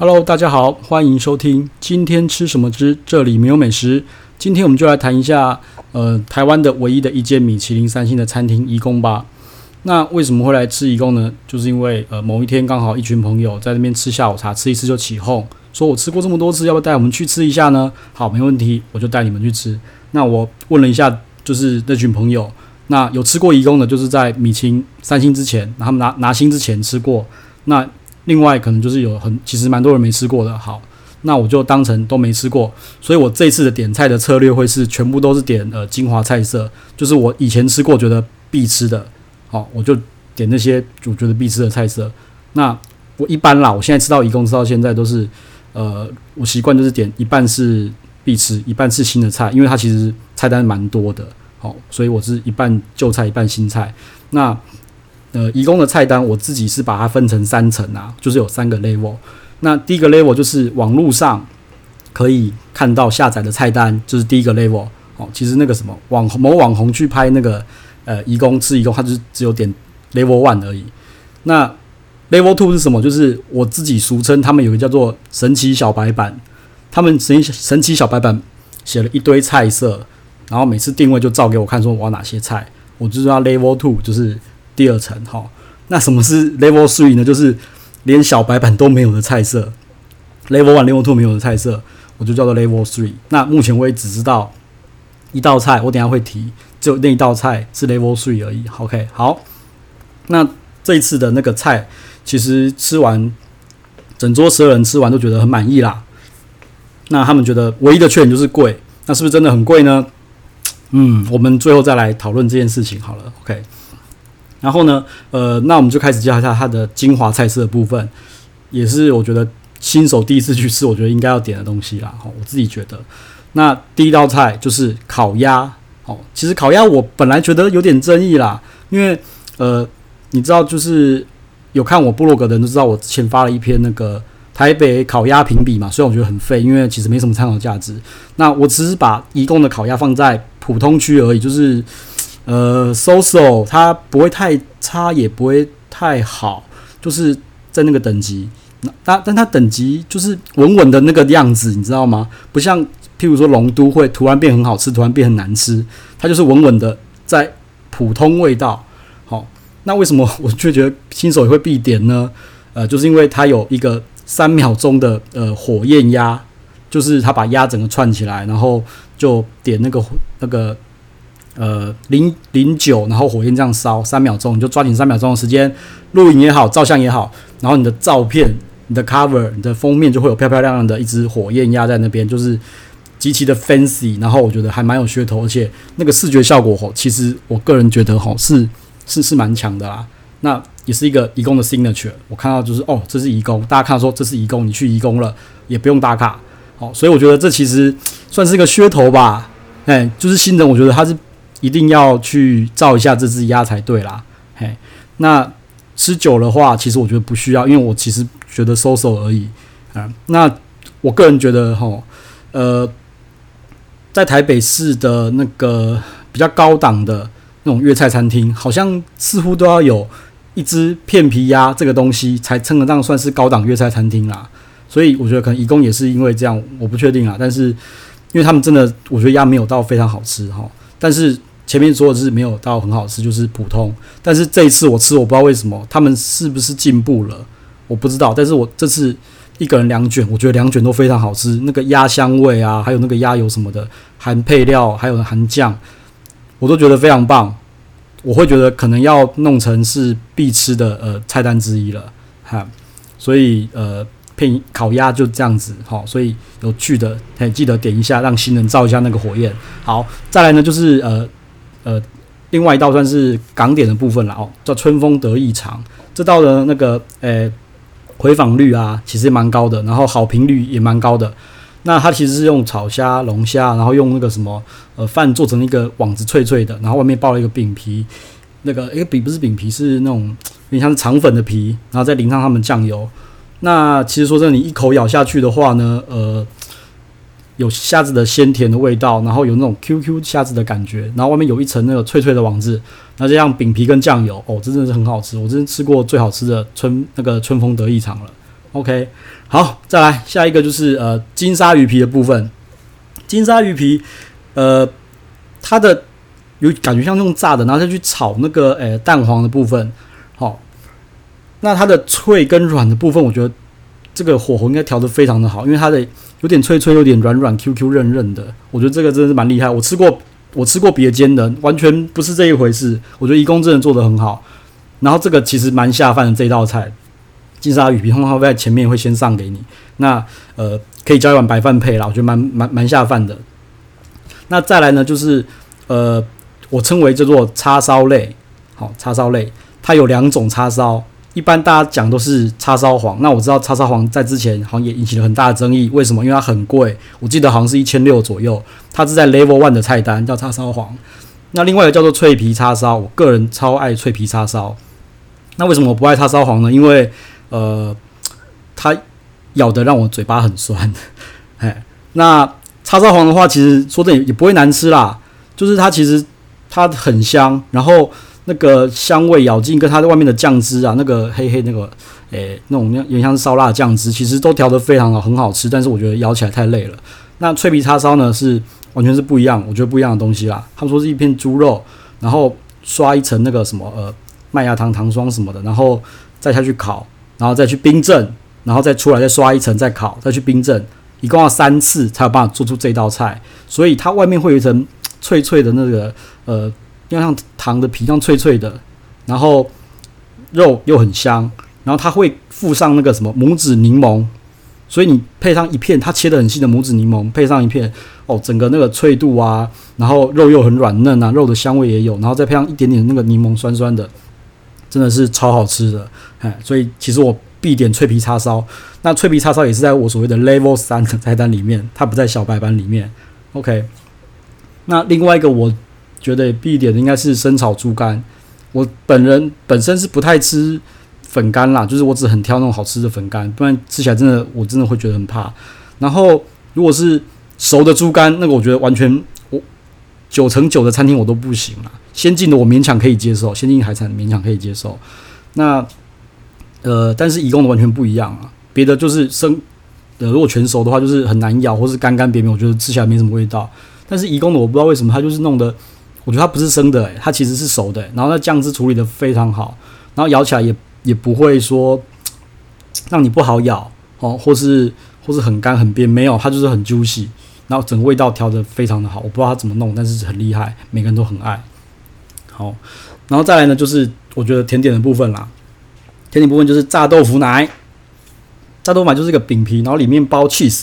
Hello，大家好，欢迎收听今天吃什么之这里没有美食。今天我们就来谈一下，呃，台湾的唯一的一间米其林三星的餐厅颐宫吧。那为什么会来吃颐宫呢？就是因为呃，某一天刚好一群朋友在那边吃下午茶，吃一次就起哄，说我吃过这么多次，要不要带我们去吃一下呢？好，没问题，我就带你们去吃。那我问了一下，就是那群朋友，那有吃过颐宫的，就是在米其林三星之前，他们拿拿星之前吃过。那另外可能就是有很其实蛮多人没吃过的，好，那我就当成都没吃过，所以我这次的点菜的策略会是全部都是点呃精华菜色，就是我以前吃过觉得必吃的，好，我就点那些我觉得必吃的菜色。那我一般啦，我现在吃到一共吃到现在都是，呃，我习惯就是点一半是必吃，一半是新的菜，因为它其实菜单蛮多的，好，所以我是一半旧菜一半新菜。那呃，移工的菜单我自己是把它分成三层啊，就是有三个 level。那第一个 level 就是网络上可以看到下载的菜单，就是第一个 level。哦，其实那个什么网某网红去拍那个呃移工吃移工，他就是只有点 level one 而已。那 level two 是什么？就是我自己俗称他们有个叫做神奇小白板，他们神神奇小白板写了一堆菜色，然后每次定位就照给我看，说我要哪些菜，我就知道 level two 就是。第二层哈，那什么是 Level Three 呢？就是连小白板都没有的菜色，Level One、Level Two 没有的菜色，我就叫做 Level Three。那目前我也只知道一道菜，我等下会提，只有那一道菜是 Level Three 而已。OK，好，那这一次的那个菜，其实吃完整桌十二人吃完都觉得很满意啦。那他们觉得唯一的缺点就是贵，那是不是真的很贵呢？嗯，我们最后再来讨论这件事情好了。OK。然后呢，呃，那我们就开始介绍一下它的精华菜色的部分，也是我觉得新手第一次去吃，我觉得应该要点的东西啦。好，我自己觉得，那第一道菜就是烤鸭。哦，其实烤鸭我本来觉得有点争议啦，因为呃，你知道，就是有看我部落格的人都知道，我之前发了一篇那个台北烤鸭评比嘛，虽然我觉得很废，因为其实没什么参考价值。那我只是把颐宫的烤鸭放在普通区而已，就是。呃，so so，它不会太差，也不会太好，就是在那个等级。那但但它等级就是稳稳的那个样子，你知道吗？不像譬如说龙都会突然变很好吃，突然变很难吃，它就是稳稳的在普通味道。好，那为什么我却觉得新手也会必点呢？呃，就是因为它有一个三秒钟的呃火焰鸭，就是它把鸭整个串起来，然后就点那个那个。呃，零零九，然后火焰这样烧三秒钟，你就抓紧三秒钟的时间，录影也好，照相也好，然后你的照片、你的 cover、你的封面就会有漂漂亮亮的一只火焰压在那边，就是极其的 fancy，然后我觉得还蛮有噱头，而且那个视觉效果吼，其实我个人觉得吼是是是蛮强的啦。那也是一个移宫的 signature，我看到就是哦，这是移宫，大家看到说这是移宫，你去移宫了也不用打卡，好，所以我觉得这其实算是一个噱头吧，哎，就是新人，我觉得他是。一定要去照一下这只鸭才对啦，嘿，那吃久的话，其实我觉得不需要，因为我其实觉得 so so 而已，啊，那我个人觉得哈，呃，在台北市的那个比较高档的那种粤菜餐厅，好像似乎都要有一只片皮鸭这个东西才称得上算是高档粤菜餐厅啦，所以我觉得可能一共也是因为这样，我不确定啊，但是因为他们真的，我觉得鸭没有到非常好吃哈，但是。前面说的是没有到很好吃，就是普通。但是这一次我吃，我不知道为什么他们是不是进步了，我不知道。但是我这次一个人两卷，我觉得两卷都非常好吃。那个鸭香味啊，还有那个鸭油什么的，含配料，还有含酱，我都觉得非常棒。我会觉得可能要弄成是必吃的呃菜单之一了哈。所以呃，配烤鸭就这样子哈。所以有趣的，嘿，记得点一下，让新人照一下那个火焰。好，再来呢就是呃。呃，另外一道算是港点的部分了哦，叫春风得意肠。这道的那个呃回访率啊，其实蛮高的，然后好评率也蛮高的。那它其实是用炒虾、龙虾，然后用那个什么呃饭做成一个网子脆脆的，然后外面包了一个饼皮，那个一个饼不是饼皮，是那种有点像是肠粉的皮，然后再淋上他们酱油。那其实说真的，你一口咬下去的话呢，呃。有虾子的鲜甜的味道，然后有那种 QQ 虾子的感觉，然后外面有一层那个脆脆的网子，那这样饼皮跟酱油，哦，这真的是很好吃，我真的吃过最好吃的春那个春风得意肠了。OK，好，再来下一个就是呃金沙鱼皮的部分。金沙鱼皮，呃，它的有感觉像用炸的，然后再去炒那个诶、蛋黄的部分。好、那它的脆跟软的部分，我觉得这个火候应该调得非常的好，因为它的有点脆脆，有点软软，Q Q 韧韧的。我觉得这个真的是蛮厉害。我吃过，我吃过别间的，完全不是这一回事。我觉得一公真的做得很好。然后这个其实蛮下饭的这一道菜，金沙鱼皮通常会在前面会先上给你。那呃。可以加一碗白饭配啦，我觉得蛮蛮蛮下饭的。那再来呢，就是呃，我称为叫做叉烧类，好，叉烧类，它有两种叉烧，一般大家讲都是叉烧皇。那我知道叉烧皇在之前好像也引起了很大的争议，为什么？因为它很贵，我记得好像是一千六左右。它是在 Level One 的菜单叫叉烧皇。那另外一个叫做脆皮叉烧，我个人超爱脆皮叉烧。那为什么我不爱叉烧皇呢？因为呃，它。咬得让我嘴巴很酸，哎，那叉烧皇的话，其实说的也也不会难吃啦，就是它其实它很香，然后那个香味咬劲跟它外面的酱汁啊，那个黑黑那个，诶、那种有点像烧腊酱汁，其实都调得非常好，很好吃。但是我觉得咬起来太累了。那脆皮叉烧呢，是完全是不一样，我觉得不一样的东西啦。他们说是一片猪肉，然后刷一层那个什么呃麦芽糖糖霜什么的，然后再下去烤，然后再去冰镇。然后再出来，再刷一层，再烤，再去冰镇，一共要三次才有办法做出这道菜。所以它外面会有一层脆脆的那个，呃，要像糖的皮一样脆脆的，然后肉又很香，然后它会附上那个什么拇指柠檬，所以你配上一片它切得很细的拇指柠檬，配上一片哦，整个那个脆度啊，然后肉又很软嫩啊，肉的香味也有，然后再配上一点点那个柠檬酸酸的，真的是超好吃的。哎，所以其实我。必点脆皮叉烧，那脆皮叉烧也是在我所谓的 Level 三的菜单里面，它不在小白板里面。OK，那另外一个我觉得必点的应该是生炒猪肝。我本人本身是不太吃粉干啦，就是我只很挑那种好吃的粉干，不然吃起来真的我真的会觉得很怕。然后如果是熟的猪肝，那个我觉得完全我九成九的餐厅我都不行啦。先进的我勉强可以接受，先进海产勉强可以接受。那呃，但是颐宫的完全不一样啊，别的就是生，呃，如果全熟的话，就是很难咬，或是干干瘪瘪，我觉得吃起来没什么味道。但是颐宫的我不知道为什么，它就是弄得，我觉得它不是生的、欸，它其实是熟的、欸，然后那酱汁处理得非常好，然后咬起来也也不会说让你不好咬哦，或是或是很干很瘪，没有，它就是很 juicy，然后整个味道调得非常的好，我不知道它怎么弄，但是很厉害，每个人都很爱。好，然后再来呢，就是我觉得甜点的部分啦。甜点部分就是炸豆腐奶，炸豆腐奶就是一个饼皮，然后里面包 cheese，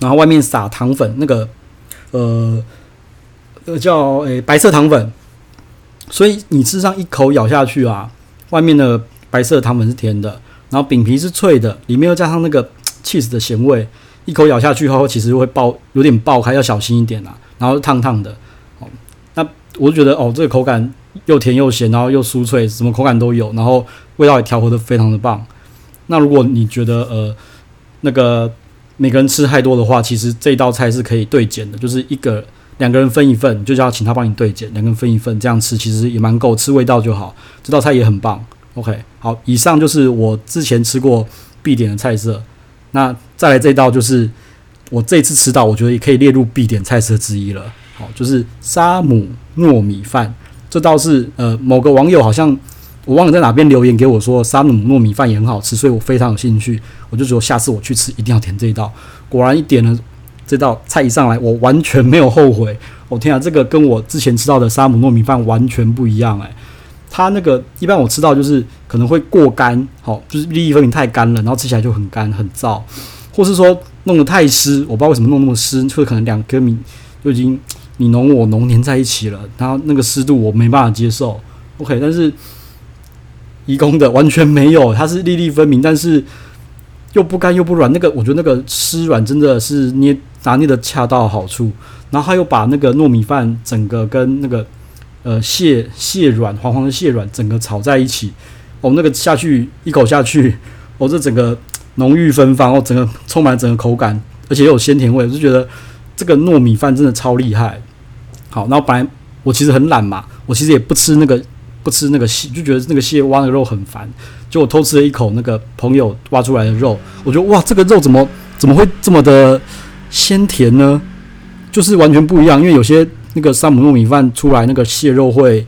然后外面撒糖粉，那个呃，那个叫诶、白色糖粉，所以你吃上一口咬下去啊，外面的白色糖粉是甜的，然后饼皮是脆的，里面又加上那个 cheese 的咸味，一口咬下去后其实会爆，有点爆开，要小心一点啦，然后烫烫的，哦，那我就觉得哦，这个口感。又甜又咸，然后又酥脆，什么口感都有，然后味道也调和的非常的棒。那如果你觉得呃那个每个人吃太多的话，其实这道菜是可以对减的，就是一个两个人分一份，就叫请他帮你对减，两个人分一份，这样吃其实也蛮够，吃味道就好。这道菜也很棒。OK，好，以上就是我之前吃过必点的菜色。那再来这道就是我这次吃到，我觉得也可以列入必点菜色之一了。好，就是沙姆糯米饭。这倒是呃，某个网友好像我忘了在哪边留言给我说，沙姆糯米饭也很好吃，所以我非常有兴趣。我就说下次我去吃一定要点这一道。果然一点了这道菜一上来，我完全没有后悔。我、哦、天啊，这个跟我之前吃到的沙姆糯米饭完全不一样诶，它那个一般我吃到就是可能会过干，好、就是粒粒分明太干了，然后吃起来就很干很燥，或是说弄得太湿，我不知道为什么弄那么湿，就是可能两颗米就已经。你侬我侬粘在一起了，然后那个湿度我没办法接受。OK，但是颐宫的完全没有，它是粒粒分明，但是又不干又不软。那个我觉得那个湿软真的是捏拿捏的恰到好处。然后他又把那个糯米饭整个跟那个呃蟹蟹软黄黄的蟹软整个炒在一起。哦，那个下去一口下去，哦，这整个浓郁芬芳，哦，整个充满整个口感，而且又有鲜甜味，我就觉得这个糯米饭真的超厉害。好，然后本来我其实很懒嘛，我其实也不吃那个不吃那个蟹，就觉得那个蟹挖的肉很烦，就我偷吃了一口那个朋友挖出来的肉，我觉得哇，这个肉怎么怎么会这么的鲜甜呢？就是完全不一样，因为有些那个沙姆糯米饭出来那个蟹肉会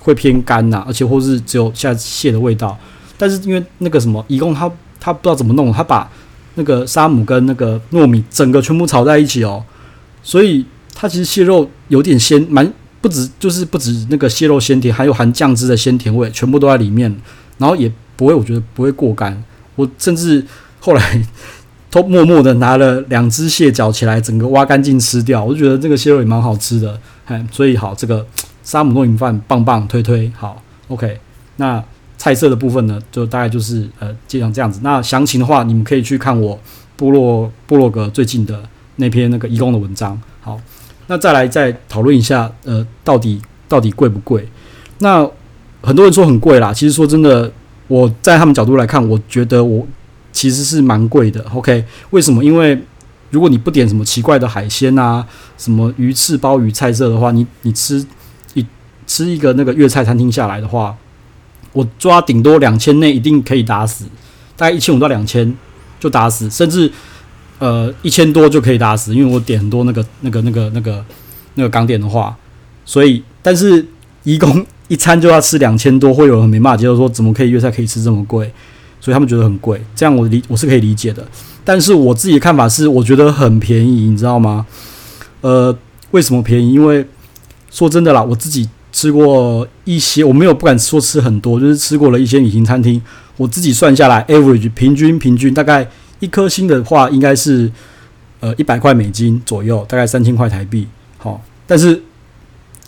会偏干呐、而且或是只有下蟹的味道。但是因为那个什么，一共他他不知道怎么弄，他把那个沙姆跟那个糯米整个全部炒在一起哦，所以它其实蟹肉有点鲜，蛮不止就是不止那个蟹肉鲜甜，还有含酱汁的鲜甜味，全部都在里面，然后也不会，我觉得不会过干。我甚至后来。偷默默的拿了两只蟹脚起来，整个挖干净吃掉，我就觉得这个蟹肉也蛮好吃的，嘿，所以好，这个沙姆糯米饭棒棒推推好，OK。那菜色的部分呢，就大概就是呃，基本上这样子。那详情的话，你们可以去看我部落部落格最近的那篇那个移工的文章。好，那再来再讨论一下，呃，到底到底贵不贵？那很多人说很贵啦，其实说真的，我在他们角度来看，我觉得我。其实是蛮贵的，OK？为什么？因为如果你不点什么奇怪的海鲜啊，什么鱼翅、鲍鱼菜色的话，你你吃一吃一个那个粤菜餐厅下来的话，我抓顶多两千内一定可以打死，大概一千五到两千就打死，甚至呃一千多就可以打死，因为我点很多那个那个那个那个那个港点的话，所以但是移工一餐就要吃两千多，会有人没办法接受说怎么可以粤菜可以吃这么贵？所以他们觉得很贵，这样我理我是可以理解的。但是我自己的看法是，我觉得很便宜，你知道吗？呃，为什么便宜？因为说真的啦，我自己吃过一些，我没有不敢说吃很多，就是吃过了一些隐形餐厅。我自己算下来，average 平均平均大概一颗星的话，应该是呃一百块美金左右，大概三千块台币。好，但是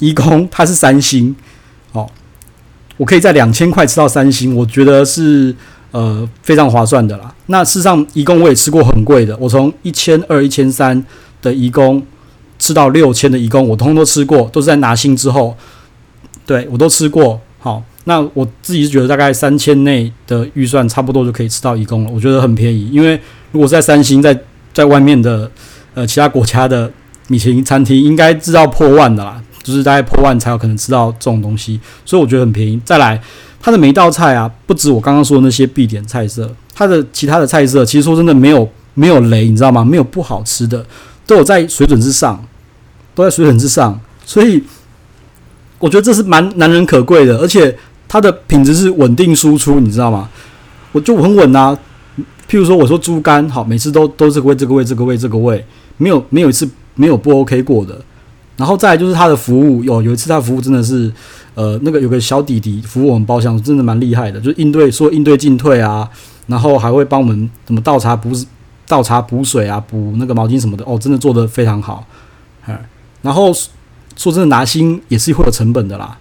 移工它是三星，好，我可以在两千块吃到三星，我觉得是。呃，非常划算的啦。那事实上，移工我也吃过很贵的。我从一千二、一千三的移工吃到六千的移工，我通通都吃过，都是在拿星之后。对，我都吃过。好，那我自己觉得大概三千内的预算差不多就可以吃到移工了。我觉得很便宜，因为如果在三星，在在外面的呃其他国家的米其林餐厅，应该知道破万的啦，就是大概破万才有可能吃到这种东西，所以我觉得很便宜。再来。它的每一道菜啊，不止我刚刚说的那些必点菜色，它的其他的菜色，其实说真的没有没有雷，你知道吗？没有不好吃的，都有在水准之上，都在水准之上，所以我觉得这是蛮难能可贵的，而且它的品质是稳定输出，你知道吗？我就很稳啊。譬如说，我说猪肝好，每次都都这个味，这个味，这个味，这个味，没有没有一次没有不 OK 过的。然后再就是他的服务，有有一次他服务真的是，呃，那个有个小弟弟服务我们包厢，真的蛮厉害的，就是应对说应对进退啊，然后还会帮我们怎么倒茶补倒茶补水啊，补那个毛巾什么的，哦，真的做得非常好，嗯，然后说真的拿星也是会有成本的啦，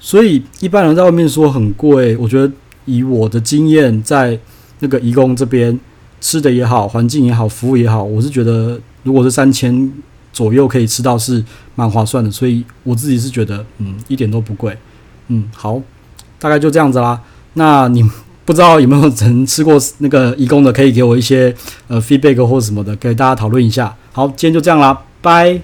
所以一般人在外面说很贵，我觉得以我的经验，在那个义工这边吃的也好，环境也好，服务也好，我是觉得如果是三千。左右可以吃到是蛮划算的，所以我自己是觉得，嗯，一点都不贵，嗯，好，大概就这样子啦。那你不知道有没有人吃过那个义工的，可以给我一些呃 feedback 或者什么的，给大家讨论一下。好，今天就这样啦，拜。